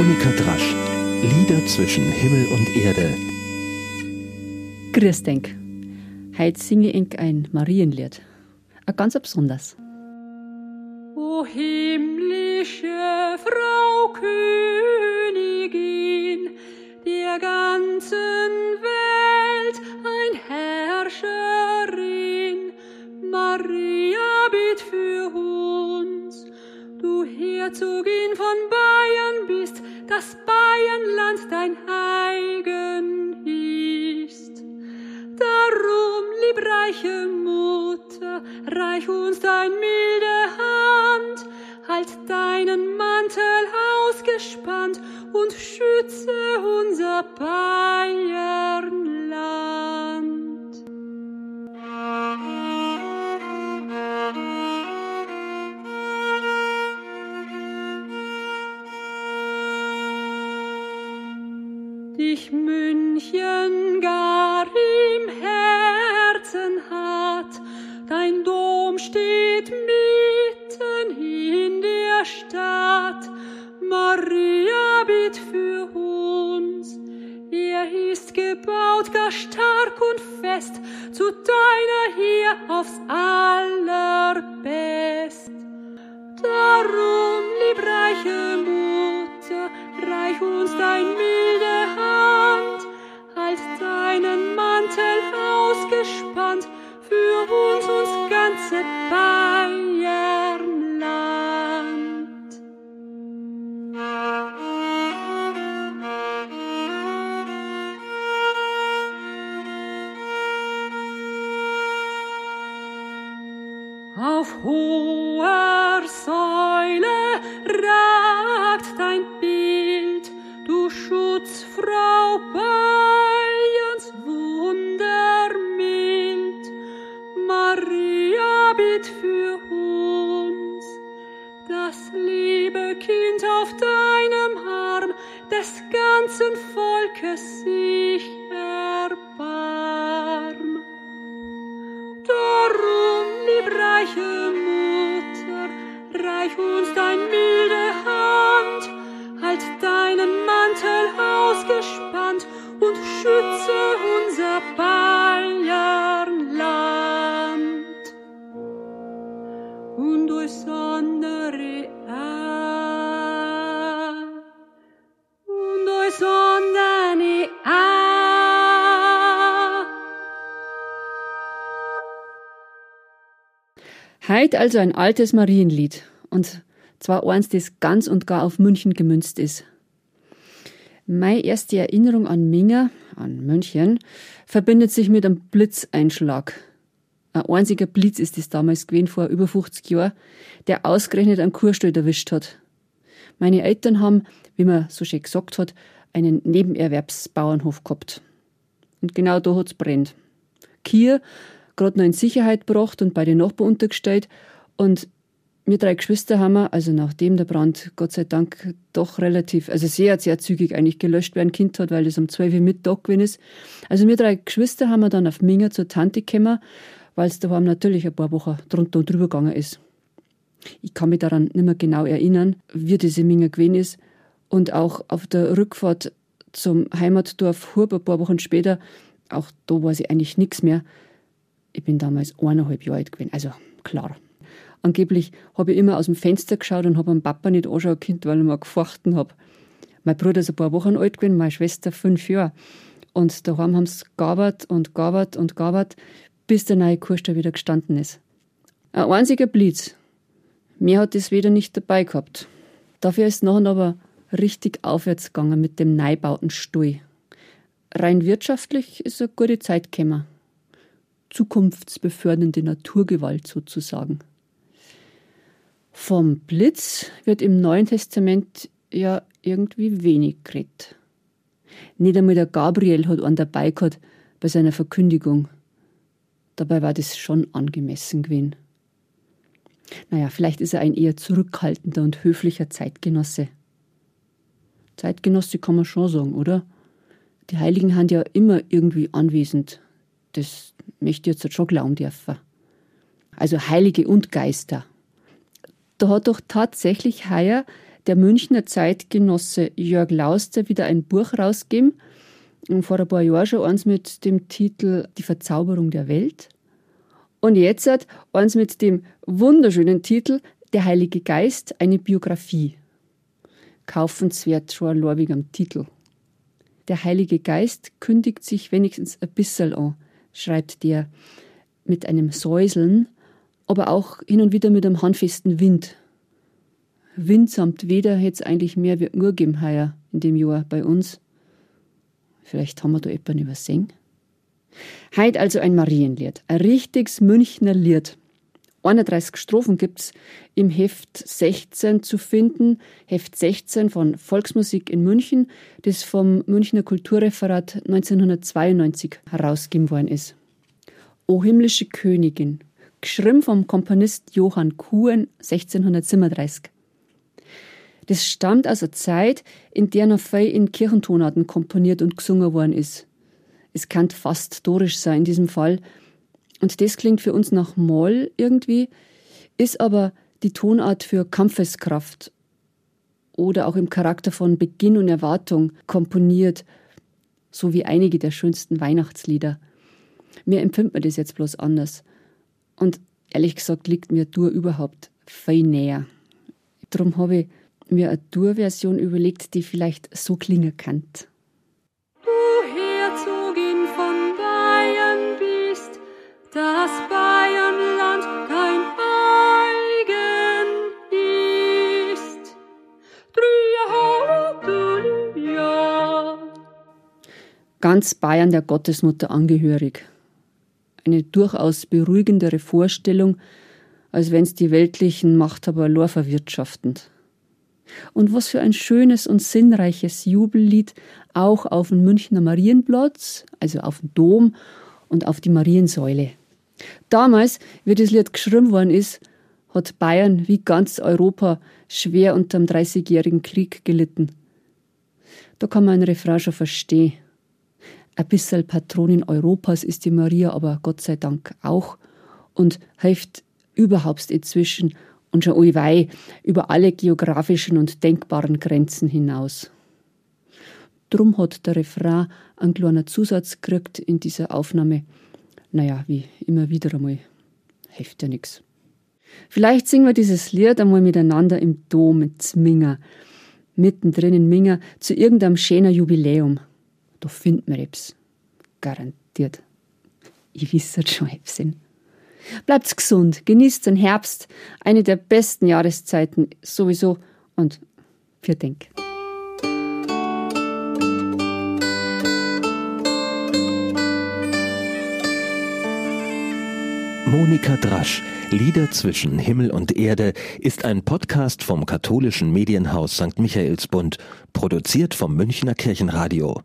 Monika Drasch. Lieder zwischen Himmel und Erde. Grüß denk. Heute singe ich ein Marienlied. Ein ganz besonders. O himmlische Frau Königin der ganzen Welt, ein Herrscherin, Maria bitt für uns. Du Herzogin von Bayern Bayernland dein eigen ist. Darum, lieb reiche Mutter, reich uns dein milde Hand, halt deinen Mantel ausgespannt und schütze unser Bayernland. Dich München gar im Herzen hat, dein Dom steht mitten in der Stadt. Maria bitt für uns. Er ist gebaut gar stark und fest, zu deiner hier aufs allerbest. Darum, lieb reiche Mutter, reich uns dein milde hoher Säule ragt dein Bild, du Schutzfrau Bayerns wundermild. Maria bitt für uns, das liebe Kind auf deinem Arm des ganzen Volkes sich erbarm. Darum, lieb schütze unser Bayernland. Und durch Sondere a, und durch Sondere a. Heute also ein altes Marienlied. Und zwar eins, das ganz und gar auf München gemünzt ist. Meine erste Erinnerung an Minger, an München, verbindet sich mit einem Blitzeinschlag. Ein einziger Blitz ist es damals gewesen, vor über 50 Jahren, der ausgerechnet einen Kurstall erwischt hat. Meine Eltern haben, wie man so schön gesagt hat, einen Nebenerwerbsbauernhof gehabt. Und genau da hat's brennt. Kier gerade noch in Sicherheit gebracht und bei den Nachbarn untergestellt. Und wir drei Geschwister haben wir, also nachdem der Brand Gott sei Dank doch relativ, also sehr, sehr zügig eigentlich gelöscht werden Kind hat, weil das um 12 Uhr Mittag gewesen ist. Also wir drei Geschwister haben wir dann auf Minger zur Tante gekommen, weil es daheim natürlich ein paar Wochen drunter und drüber gegangen ist. Ich kann mich daran nicht mehr genau erinnern, wie diese Minger gewesen ist. Und auch auf der Rückfahrt zum Heimatdorf Hurb ein paar Wochen später, auch da weiß ich eigentlich nichts mehr. Ich bin damals eineinhalb Jahre alt gewesen, also klar. Angeblich habe ich immer aus dem Fenster geschaut und habe am Papa nicht anschauen können, weil ich mir gefochten habe. Mein Bruder ist ein paar Wochen alt gewesen, meine Schwester fünf Jahre. Und daheim haben sie gearbeitet und gearbeitet und gearbeitet, bis der neue Kurstall wieder gestanden ist. Ein einziger Blitz. Mehr hat es wieder nicht dabei gehabt. Dafür ist nachher aber richtig aufwärts gegangen mit dem neubauten Stuhl. Rein wirtschaftlich ist eine gute Zeit gekommen. Zukunftsbefördernde Naturgewalt sozusagen. Vom Blitz wird im Neuen Testament ja irgendwie wenig geredet. Nicht einmal der Gabriel hat einen dabei gehabt bei seiner Verkündigung. Dabei war das schon angemessen gewesen. Naja, vielleicht ist er ein eher zurückhaltender und höflicher Zeitgenosse. Zeitgenosse kann man schon sagen, oder? Die Heiligen haben ja immer irgendwie anwesend. Das möchte ich jetzt schon glauben dürfen. Also Heilige und Geister. Da hat doch tatsächlich heuer der Münchner Zeitgenosse Jörg Lauster wieder ein Buch rausgeben. Und vor ein paar Jahren schon eins mit dem Titel Die Verzauberung der Welt. Und jetzt hat eins mit dem wunderschönen Titel Der Heilige Geist, eine Biografie. Kaufenswert schon ein am Titel. Der Heilige Geist kündigt sich wenigstens ein bisschen an, schreibt der mit einem Säuseln, aber auch hin und wieder mit einem handfesten Wind. Wind samt Weder hätte es eigentlich mehr wie nur geben heuer in dem Jahr bei uns. Vielleicht haben wir da jemanden übersehen. Heid also ein Marienlied, ein richtiges Münchner Lied. 31 Strophen gibt's im Heft 16 zu finden. Heft 16 von Volksmusik in München, das vom Münchner Kulturreferat 1992 herausgegeben worden ist. O himmlische Königin, geschrieben vom Komponist Johann Kuhn 1637. Das stammt aus einer Zeit, in der noch viel in Kirchentonarten komponiert und gesungen worden ist. Es kann fast dorisch sein in diesem Fall. Und das klingt für uns nach Moll irgendwie, ist aber die Tonart für Kampfeskraft oder auch im Charakter von Beginn und Erwartung komponiert, so wie einige der schönsten Weihnachtslieder. Mir empfindet man das jetzt bloß anders. Und ehrlich gesagt liegt mir Dur überhaupt viel näher. Darum habe ich mir eine Dur-Version überlegt, die vielleicht so klingen kann. Du Herzogin von Bayern bist, das Bayernland kein eigen ist. Ganz Bayern der Gottesmutter angehörig. Eine durchaus beruhigendere Vorstellung, als wenn's die weltlichen Machthaber lor verwirtschaftend. Und was für ein schönes und sinnreiches Jubellied auch auf dem Münchner Marienplatz, also auf dem Dom und auf die Mariensäule. Damals, wie das Lied geschrieben worden ist, hat Bayern wie ganz Europa schwer unter dem Dreißigjährigen Krieg gelitten. Da kann man ein Refrain schon verstehen. Ein bisschen Patronin Europas ist die Maria aber Gott sei Dank auch und hilft überhaupt inzwischen und schon allweil über alle geografischen und denkbaren Grenzen hinaus. Drum hat der Refrain einen kleinen Zusatz gekriegt in dieser Aufnahme. Naja, wie immer wieder einmal. Hilft ja nix. Vielleicht singen wir dieses Lied einmal miteinander im Dom in Zminger, mittendrin in Minger, zu irgendeinem schönen Jubiläum. Da finden wir etwas. Garantiert. Ich weiß schon etwas. Bleibt gesund, genießt den Herbst, eine der besten Jahreszeiten sowieso und für Denk. Monika Drasch, Lieder zwischen Himmel und Erde, ist ein Podcast vom katholischen Medienhaus St. Michaelsbund, produziert vom Münchner Kirchenradio.